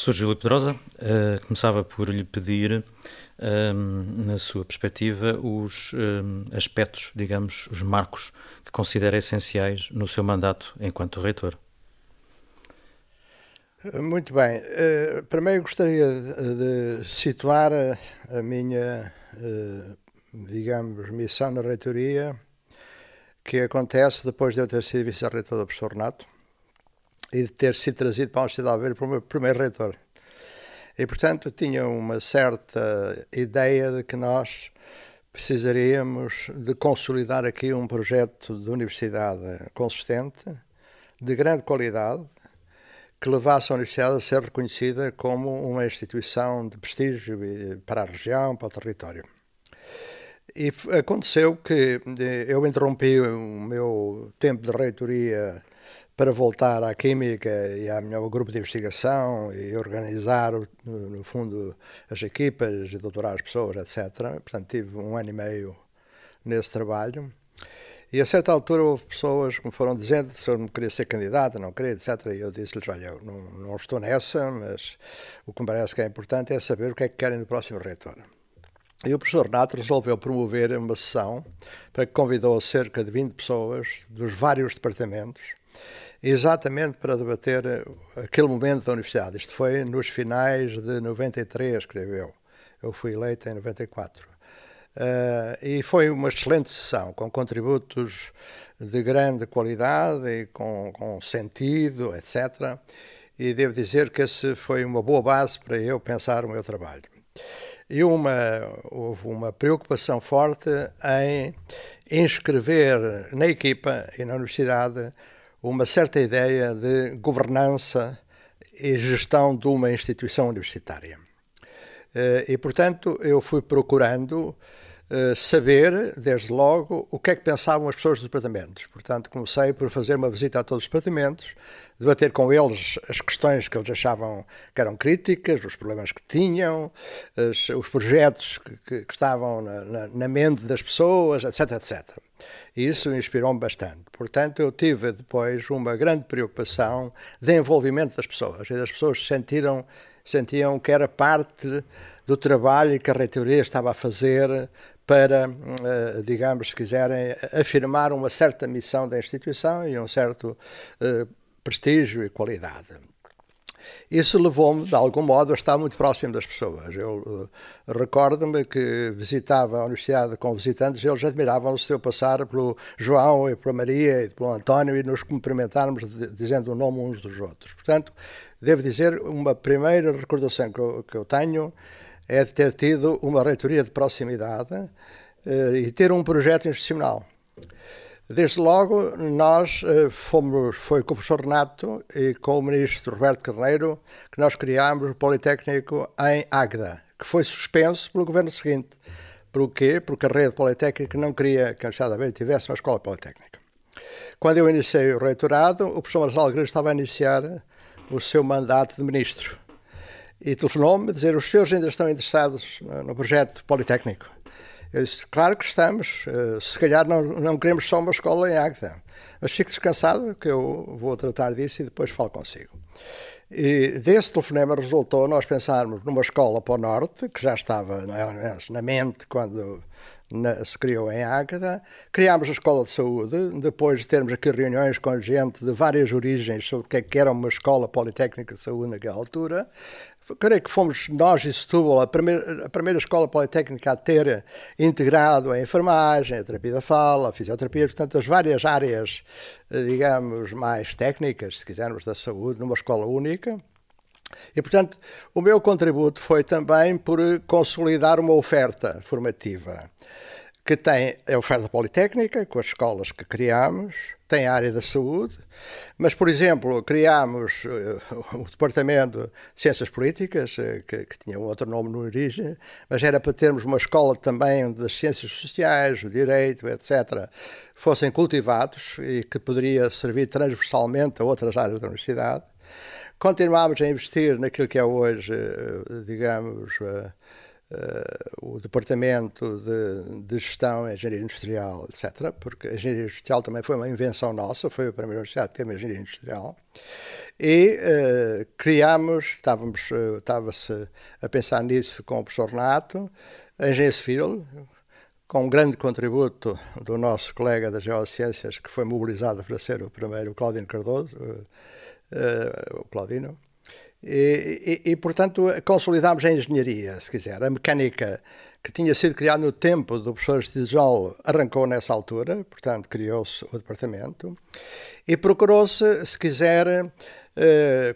Professor Júlio Pedrosa, uh, começava por lhe pedir, um, na sua perspectiva, os um, aspectos, digamos, os marcos que considera essenciais no seu mandato enquanto reitor. Muito bem. Uh, primeiro gostaria de, situar a, a minha, uh, digamos, missão na reitoria, que acontece depois de eu ter sido vice-reitor do professor Renato e de ter sido trazido para a Universidade de Aveiro o meu primeiro reitor. E, portanto, tinha uma certa ideia de que nós precisaríamos de consolidar aqui um projeto de universidade consistente, de grande qualidade, que levasse a universidade a ser reconhecida como uma instituição de prestígio para a região, para o território. E aconteceu que eh, eu interrompi o meu tempo de reitoria para voltar à química e ao grupo de investigação e organizar, no fundo, as equipas e doutorar as pessoas, etc. Portanto, tive um ano e meio nesse trabalho. E a certa altura houve pessoas que me foram dizendo se eu não queria ser candidato, não queria, etc. E eu disse-lhes: olha, eu não, não, estou nessa, mas o que me parece que é importante é saber o que é que querem do próximo reitor. E o professor Renato resolveu promover uma sessão para que convidou cerca de 20 pessoas dos vários departamentos exatamente para debater aquele momento da universidade. Isto foi nos finais de 93, escreveu. Eu fui eleito em 94. Uh, eh, e foi uma excelente sessão, com contributos de grande qualidade e com, com sentido, etc. E devo dizer que esse foi uma boa base para eu pensar o meu trabalho. E uma, houve uma preocupação forte em inscrever na equipa e na universidade uma certa ideia de governança e gestão de uma instituição universitária. Eh, e, portanto, eu fui procurando eh, saber, desde logo, o que é que pensavam as pessoas dos departamentos. Portanto, comecei por fazer uma visita a todos os departamentos, debater com eles as questões que eles achavam que eram críticas, os problemas que tinham, os projetos que, que, que estavam na, na, na, mente das pessoas, etc, etc. E isso inspirou-me bastante. Portanto, eu tive depois uma grande preocupação de envolvimento das pessoas, e as pessoas sentiram sentiam que era parte do trabalho que a reitoria estava a fazer para, eh, digamos, se quiserem, afirmar uma certa missão da instituição e um certo eh, prestígio e qualidade. Isso levou-me, de algum modo, a estar muito próximo das pessoas. Eu uh, recordo-me que visitava a universidade com visitantes e eles admiravam-se se eu passar pelo João e pela Maria e pelo António e nos cumprimentarmos dizendo o nome uns dos outros. Portanto, devo dizer, uma primeira recordação que eu, que eu tenho é de ter tido uma reitoria de proximidade uh, e ter um projeto institucional. Desde logo, nós uh, fomos, foi com o professor Renato e com o ministro Roberto Carneiro que nós criámos o Politécnico em Águeda, que foi suspenso pelo governo seguinte. Por quê? Porque a rede politécnica não queria que a Universidade de tivesse uma escola politécnica. Quando eu iniciei o reitorado, o professor Marcelo Alegre estava a iniciar o seu mandato de ministro e telefonou-me dizer os senhores ainda estão interessados no projeto Politécnico. Eu disse, claro que estamos, uh, se calhar não, não queremos só uma escola em Águeda, mas fique descansado que eu vou tratar disso e depois falo consigo. E desse telefonema resultou nós pensarmos numa escola para o Norte, que já estava na mente quando na, se criou em Águeda. Criámos a Escola de Saúde, depois de termos aqui reuniões com gente de várias origens sobre o que, é que era uma escola politécnica de saúde naquela altura creio que fomos nós e Setúbal a primeira, a primeira escola politécnica a ter integrado a enfermagem, a terapia da fala, a fisioterapia, portanto, as várias áreas, eh, digamos, mais técnicas, se quisermos, da saúde, numa escola única. E, portanto, o meu contributo foi também por consolidar uma oferta formativa que tem a oferta politécnica, com as escolas que criamos, tem a área da saúde, mas, por exemplo, criámos uh, o Departamento de Ciências Políticas, uh, que, que, tinha um outro nome no origem, mas era para termos uma escola também das ciências sociais, o direito, etc., fossem cultivados e que poderia servir transversalmente a outras áreas da universidade. Continuámos a investir naquilo que é hoje, uh, digamos, o Departamento de, de Gestão, Engenharia Industrial, etc., porque a Engenharia Industrial também foi uma invenção nossa, foi a primeira universidade que teve Engenharia Industrial, e uh, criámos, estávamos, estava-se a pensar nisso com o professor Renato, a Engenharia Civil, com um grande contributo do nosso colega das Geociências, que foi mobilizado para ser o primeiro, o Claudino Cardoso, uh, o Claudino, e, e, e, portanto, consolidámos a engenharia, se quiser. A mecânica, que tinha sido criada no tempo do professor Stijol, arrancou nessa altura, portanto, criou-se o departamento. E procurou-se, se quiser, eh,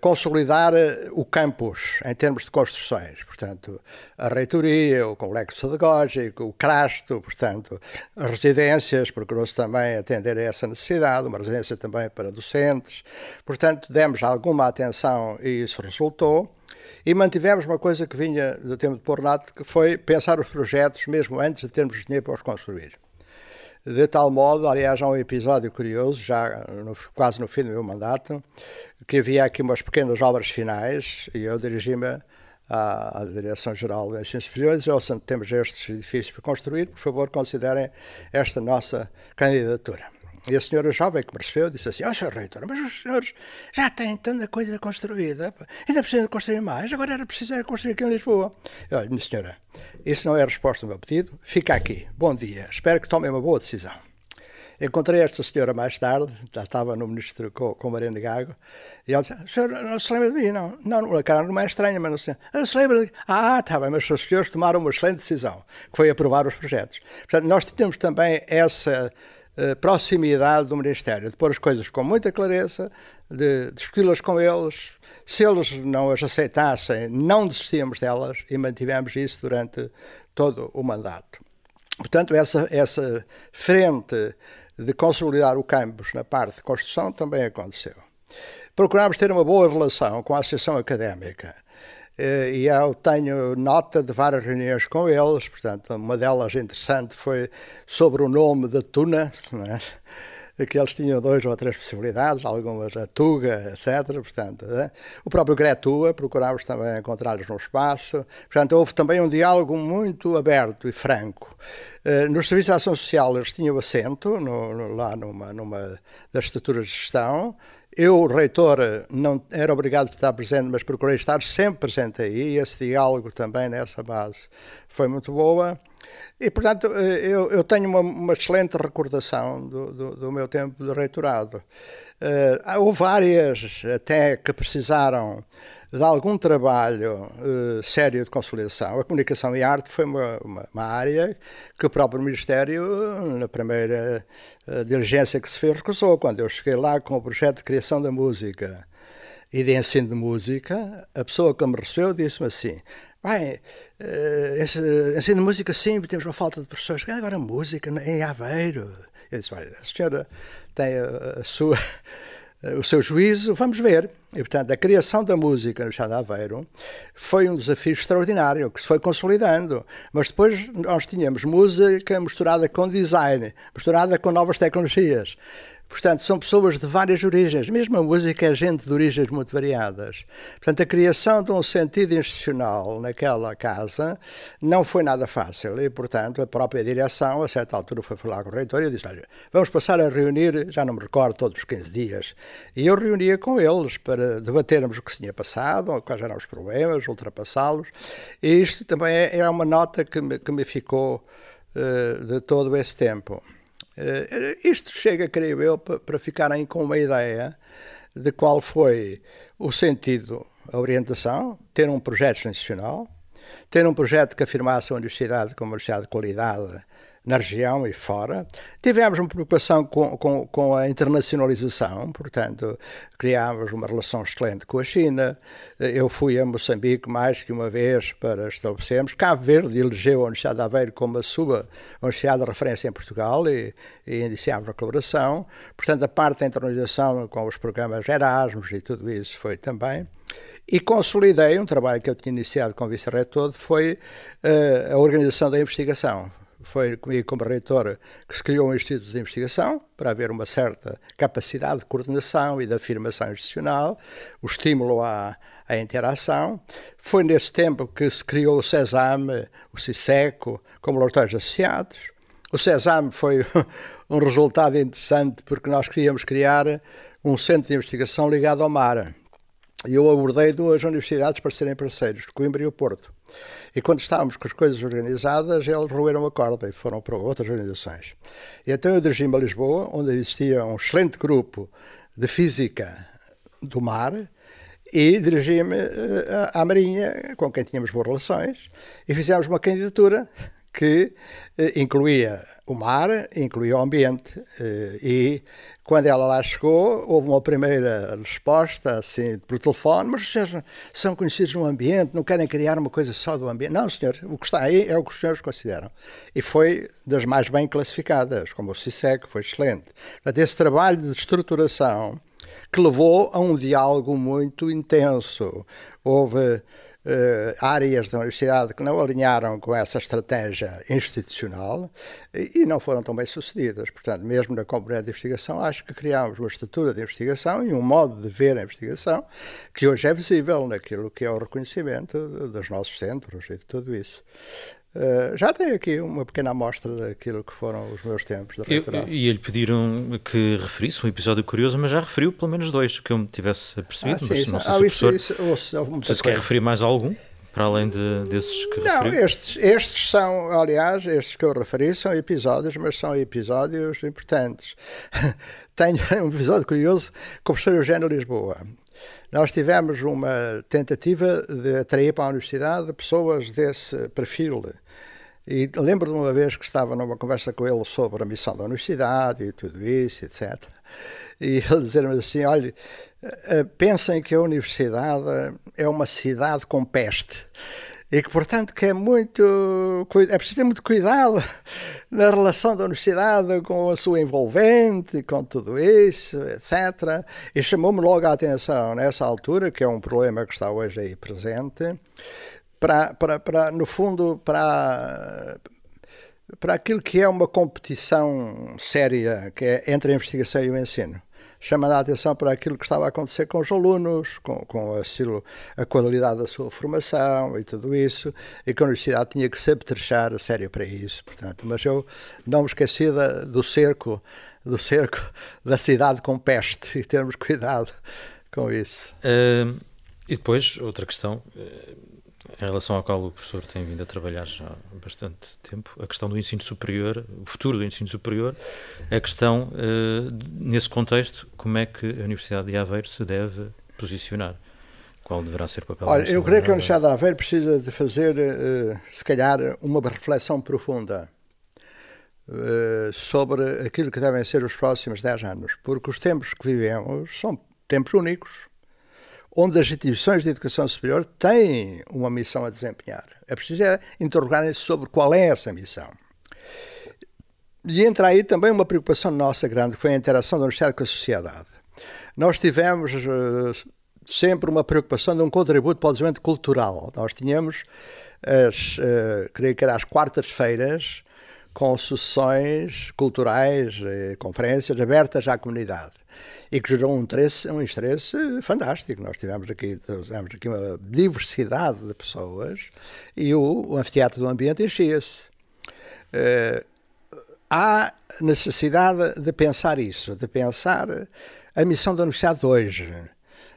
consolidar eh, o campus em termos de construções. Portanto, a reitoria, o complexo pedagógico, o crasto, portanto, as residências, procurou-se também atender a essa necessidade, uma residência também para docentes. Portanto, demos alguma atenção e isso resultou. E mantivemos uma coisa que vinha do tempo de Pornato, que foi pensar os projetos mesmo antes de termos dinheiro para os construir. De tal modo, aliás, há um episódio curioso, já no, quase no fim do meu mandato, que havia aqui umas pequenas obras finais e eu dirigi-me à, à Direção-Geral do Ensino Superior e disse, oh, temos estes edifícios para construir, por favor, considerem esta nossa candidatura. E a senhora jovem que me recebeu disse assim: Ó, oh, senhor reitor, mas os senhores já têm tanta coisa construída, ainda precisam de construir mais, agora era preciso construir aqui em Lisboa. Eu, olha, minha senhora, isso não é a resposta ao meu pedido, fica aqui, bom dia, espero que tomem uma boa decisão. Encontrei esta senhora mais tarde, já estava no ministro com, com Mariana Gago, e ela disse: O senhor não se lembra de mim? Não, não, a cara não é estranha, mas não se, não se lembra de. Ah, está bem, mas os senhores tomaram uma excelente decisão, que foi aprovar os projetos. Portanto, nós tínhamos também essa eh, proximidade do Ministério, de pôr as coisas com muita clareza, de discuti-las com eles. Se eles não as aceitassem, não desistíamos delas e mantivemos isso durante todo o mandato. Portanto, essa, essa frente de consolidar o campus na parte de construção também aconteceu. Procurámos ter uma boa relação com a Associação Académica eh, e eu tenho nota de várias reuniões com eles, portanto, uma delas interessante foi sobre o nome da Tuna, é? Que eles tinham duas ou três possibilidades, algumas a Tuga, etc. Portanto, é? o próprio Gretua, procurámos também encontrá-los no espaço. Portanto, houve também um diálogo muito aberto e franco. Eh, nos serviços de ação social eles tinham assento no, no, lá numa, numa das estruturas de gestão, eu, reitor, não era obrigado a estar presente, mas procurei estar sempre presente aí, esse diálogo também nessa base foi muito boa. E, portanto, eh, eu, eu tenho uma, uma, excelente recordação do, do, do, meu tempo de reitorado. Uh, houve várias até que precisaram de algum trabalho uh, sério de consolidação. A comunicação e a arte foi uma, uma, uma área que o próprio Ministério, na primeira uh, diligência que se fez, recusou. Quando eu cheguei lá com o projeto de criação da música e de ensino de música, a pessoa que me recebeu disse-me assim: Bem, uh, ensino de música sim, temos uma falta de professores. Agora música em Aveiro. Eu disse, olha, a senhora tem a, a sua o seu juízo, vamos ver. E, portanto, a criação da música no Estado de Aveiro foi um desafio extraordinário, que se foi consolidando. Mas depois nós tínhamos música misturada com design, misturada com novas tecnologias. Portanto, são pessoas de várias origens. Mesmo a música é gente de origens muito variadas. Portanto, a criação de um sentido institucional naquela casa não foi nada fácil. E, portanto, a própria direção, a certa altura, foi falar com o reitor e disse: Olha, vamos passar a reunir, já não me recordo, todos os 15 dias. E eu reunia com eles para debatermos o que se tinha passado, quais eram os problemas, ultrapassá-los. E isto também é, é uma nota que me, que me ficou uh, de todo esse tempo. Uh, isto chega, creio eu, para ficarem com uma ideia de qual foi o sentido, a orientação, ter um projeto nacional, ter um projeto que afirmasse a universidade como universidade de qualidade na região e fora. Tivemos uma preocupação com, com, com, a internacionalização, portanto, criámos uma relação excelente com a China. Eu fui a Moçambique mais que uma vez para estabelecermos. Cabo Verde elegeu a Universidade de Aveiro como a sua universidade de referência em Portugal e, e iniciámos a colaboração. Portanto, a parte da internacionalização com os programas Erasmus e tudo isso foi também. E consolidei um trabalho que eu tinha iniciado com o vice-reitor, foi uh, a organização da investigação foi comigo como reitor que se criou um Instituto de Investigação para haver uma certa capacidade de coordenação e de afirmação institucional, o estímulo à, à interação. Foi nesse tempo que se criou o CESAM, o CISECO, como laboratórios associados. O CESAM foi um resultado interessante porque nós queríamos criar um centro de investigação ligado ao mar. E eu abordei duas universidades para serem parceiros, Coimbra e o Porto. E quando estávamos com as coisas organizadas, eles roeram a corda e foram para outras organizações. E então eu dirigi-me a Lisboa, onde existia um excelente grupo de física do mar, e dirigi-me eh, à Marinha, com quem tínhamos boas relações, e fizemos uma candidatura que eh, incluía o mar, incluía o ambiente. Eh, e quando ela lá chegou, houve uma primeira resposta, assim, por telefone, mas senhores são conhecidos no ambiente, não querem criar uma coisa só do ambiente. Não, senhor, o que está aí é o que os senhores consideram. E foi das mais bem classificadas, como o CISEC, foi excelente. Portanto, esse trabalho de estruturação que levou a um diálogo muito intenso. Houve áreas da universidade que não alinharam com essa estratégia institucional e, não foram tão bem sucedidas. Portanto, mesmo na comunidade de investigação, acho que criámos uma estrutura de investigação e um modo de ver a investigação que hoje é visível naquilo que é o reconhecimento dos nossos centros e de tudo isso. Uh, já tenho aqui uma pequena amostra daquilo que foram os meus tempos de. E lhe pediram que referisse um episódio curioso, mas já referiu pelo menos dois que eu me tivesse percebido. Ah, sim, mas não sei ah, se isso, isso, ouço, se quer referir mais algum, para além de, desses que Não, referiu? estes, estes são, aliás, estes que eu referi são episódios, mas são episódios importantes. tenho um episódio curioso com o professor Eugênio Lisboa. Nós tivemos uma tentativa de atrair para a universidade pessoas desse perfil e lembro de uma vez que estava numa conversa com ele sobre a missão da universidade e tudo isso, etc. E ele dizer-me assim: olha, eh, pensem que a universidade é uma cidade com peste e que, portanto, que é muito é preciso ter muito cuidado na relação da universidade com a sua envolvente, com tudo isso, etc. E chamou-me logo a atenção nessa altura, que é um problema que está hoje aí presente, para, para, para no fundo, para, para aquilo que é uma competição séria que é entre a investigação e o ensino. Chamando a atenção para aquilo que estava a acontecer com os alunos, com, com a, qualidade da sua formação e tudo isso, e que a universidade tinha que se apetrechar a sério para isso. Portanto, mas eu não me esqueci da, do cerco, do cerco da cidade com peste e termos cuidado com isso. Uh, e depois, outra questão. Uh em relação ao qual o professor tem vindo a trabalhar já há bastante tempo, a questão do ensino superior, o futuro do ensino superior, a questão, uh, nesse contexto, como é que a Universidade de Aveiro se deve posicionar? Qual deverá ser o papel Olha, eu creio que a Universidade de Aveiro precisa de fazer, uh, se calhar, uma reflexão profunda uh, sobre aquilo que devem ser os próximos 10 anos, porque os tempos que vivemos são tempos únicos onde as instituições de educação superior têm uma missão a desempenhar. É preciso é interrogarem-se sobre qual é essa missão. E entra aí também uma preocupação nossa grande, que foi a interação da universidade com a sociedade. Nós tivemos uh, sempre uma preocupação de um contributo para o desenvolvimento cultural. Nós tínhamos, as, uh, creio que era às quartas-feiras, com sessões culturais, uh, conferências abertas à comunidade e que gerou um interesse, um interesse fantástico. Nós tivemos aqui, tivemos aqui uma diversidade de pessoas e o, o anfiteatro do ambiente enchia-se. Uh, há necessidade de pensar isso, de pensar a missão da universidade hoje,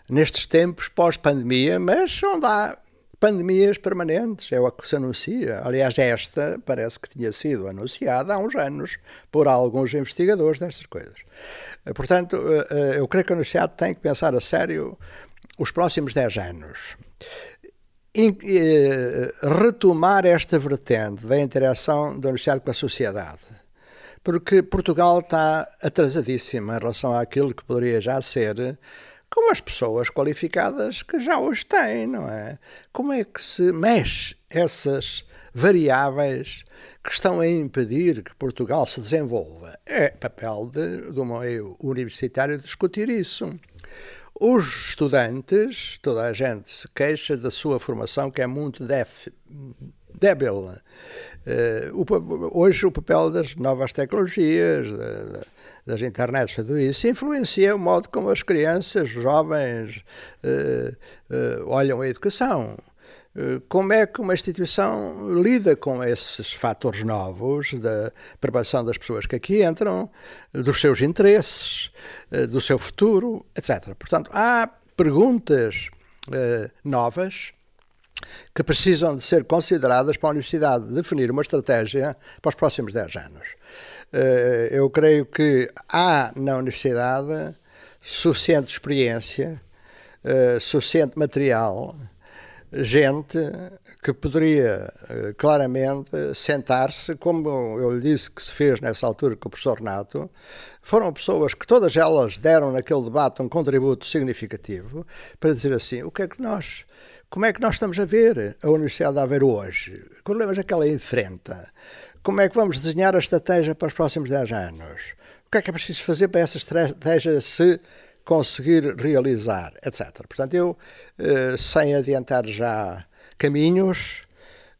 nestes tempos pós-pandemia, mas onde há pandemias permanentes, é o que se anuncia. Aliás, esta parece que tinha sido anunciada há uns anos por alguns investigadores destas coisas. Eh, portanto, eh, eh, eu creio que a universidade tem que pensar a sério os próximos 10 anos. retomar esta vertente da interação da universidade com a sociedade. Porque Portugal está atrasadíssimo em relação àquilo que poderia já ser com as pessoas qualificadas que já hoje têm, não é? Como é que se mexe essas variáveis que estão a impedir que Portugal se desenvolva. É papel de, do meio universitário discutir isso. Os estudantes, toda a gente se queixa da sua formação, que é muito def, débil. Uh, hoje o papel das novas tecnologias, das internets, tudo isso, influencia o modo como as crianças, jovens, uh, uh, olham a educação. Como é que uma instituição lida com esses fatores novos da preparação das pessoas que aqui entram, dos seus interesses, do seu futuro, etc. Portanto, há perguntas novas que precisam de ser consideradas para a Universidade definir uma estratégia para os próximos 10 anos. Eh, eu creio que há na Universidade suficiente experiência, eh, suficiente material, gente que poderia eh, claramente sentar-se, como eu lhe disse que se fez nessa altura com o professor Renato, foram pessoas que todas elas deram naquele debate um contributo significativo para dizer assim, o que é que nós como é que nós estamos a ver a Universidade de Aveiro hoje? Que problemas é que ela enfrenta? Como é que vamos desenhar a estratégia para os próximos 10 anos? O que é que é preciso fazer para essa estratégia se conseguir realizar, etc. Portanto, eu, eh, sem adiantar já caminhos,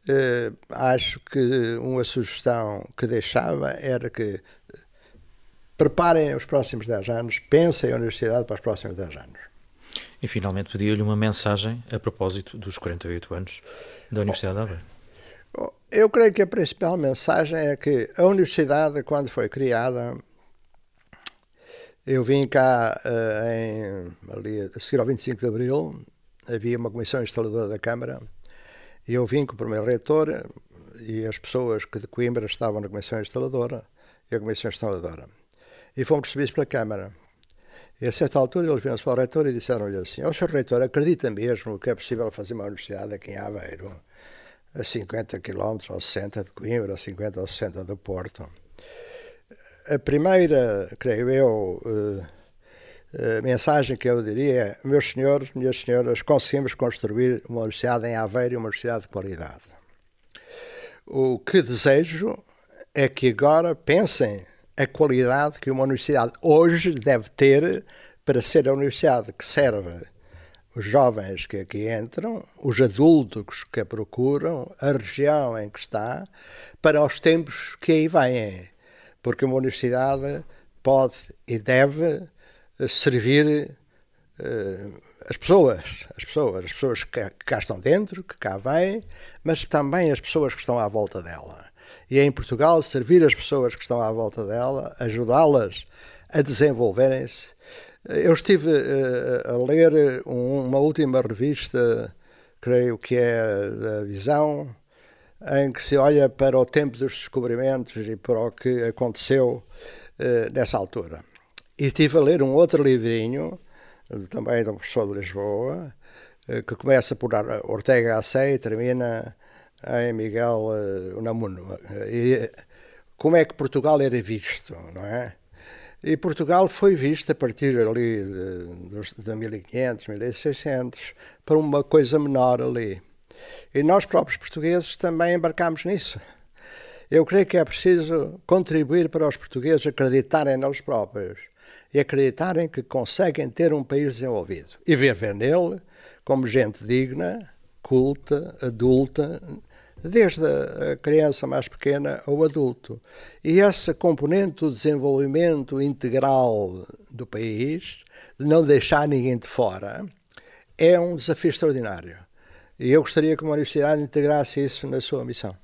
eh, acho que uma sugestão que deixava era que preparem os próximos 10 anos, pensem a universidade para os próximos 10 anos. E finalmente pedia-lhe uma mensagem a propósito dos 48 anos da Universidade de Aveiro. Eu creio que a principal mensagem é que a universidade, quando foi criada, eu vim cá uh, em, ali, a seguir ao 25 de Abril, havia uma comissão instaladora da Câmara, e eu vim com o primeiro reitor e as pessoas que de Coimbra estavam na comissão instaladora e a comissão instaladora. E fomos recebidos pela Câmara. E a certa altura eles vieram para o reitor e disseram-lhe assim: Ó, oh. Reitor, acredita mesmo que é possível fazer uma universidade aqui em Aveiro, a 50 km ou 60 de Coimbra, a 50 ou 60 do Porto? A primeira, creio eu, uh, mensagem que eu diria é: Meus senhores, minhas senhoras, conseguimos construir uma universidade em Aveiro e uma universidade de qualidade. O que desejo é que agora pensem a qualidade que uma universidade hoje deve ter para ser a universidade que serve os jovens que aqui entram, os adultos que a procuram, a região em que está, para os tempos que aí vêm. Porque uma universidade pode e deve servir uh, as pessoas, as pessoas, as pessoas que cá estão dentro, que cá vêm, mas também as pessoas que estão à volta dela e em Portugal servir as pessoas que estão à volta dela, ajudá-las a desenvolverem-se. Eu estive uh, a ler uma última revista, creio que é da Visão, em que se olha para o tempo dos descobrimentos e para o que aconteceu uh, nessa altura. E estive a ler um outro livrinho, também do professor de Lisboa, uh, que começa por Ortega Gasset e termina em Miguel uh, Unamuno. E como é que Portugal era visto, não é? E Portugal foi visto a partir ali de, de 1500, 1600, para uma coisa menor ali. E nós próprios portugueses também embarcámos nisso. Eu creio que é preciso contribuir para os portugueses acreditarem neles próprios e acreditarem que conseguem ter um país desenvolvido e viver nele como gente digna, culta, adulta, desde a criança mais pequena ao adulto. E essa componente do desenvolvimento integral do país, de não deixar ninguém de fora, é um desafio extraordinário. E eu gostaria que uma universidade integrasse isso na sua missão.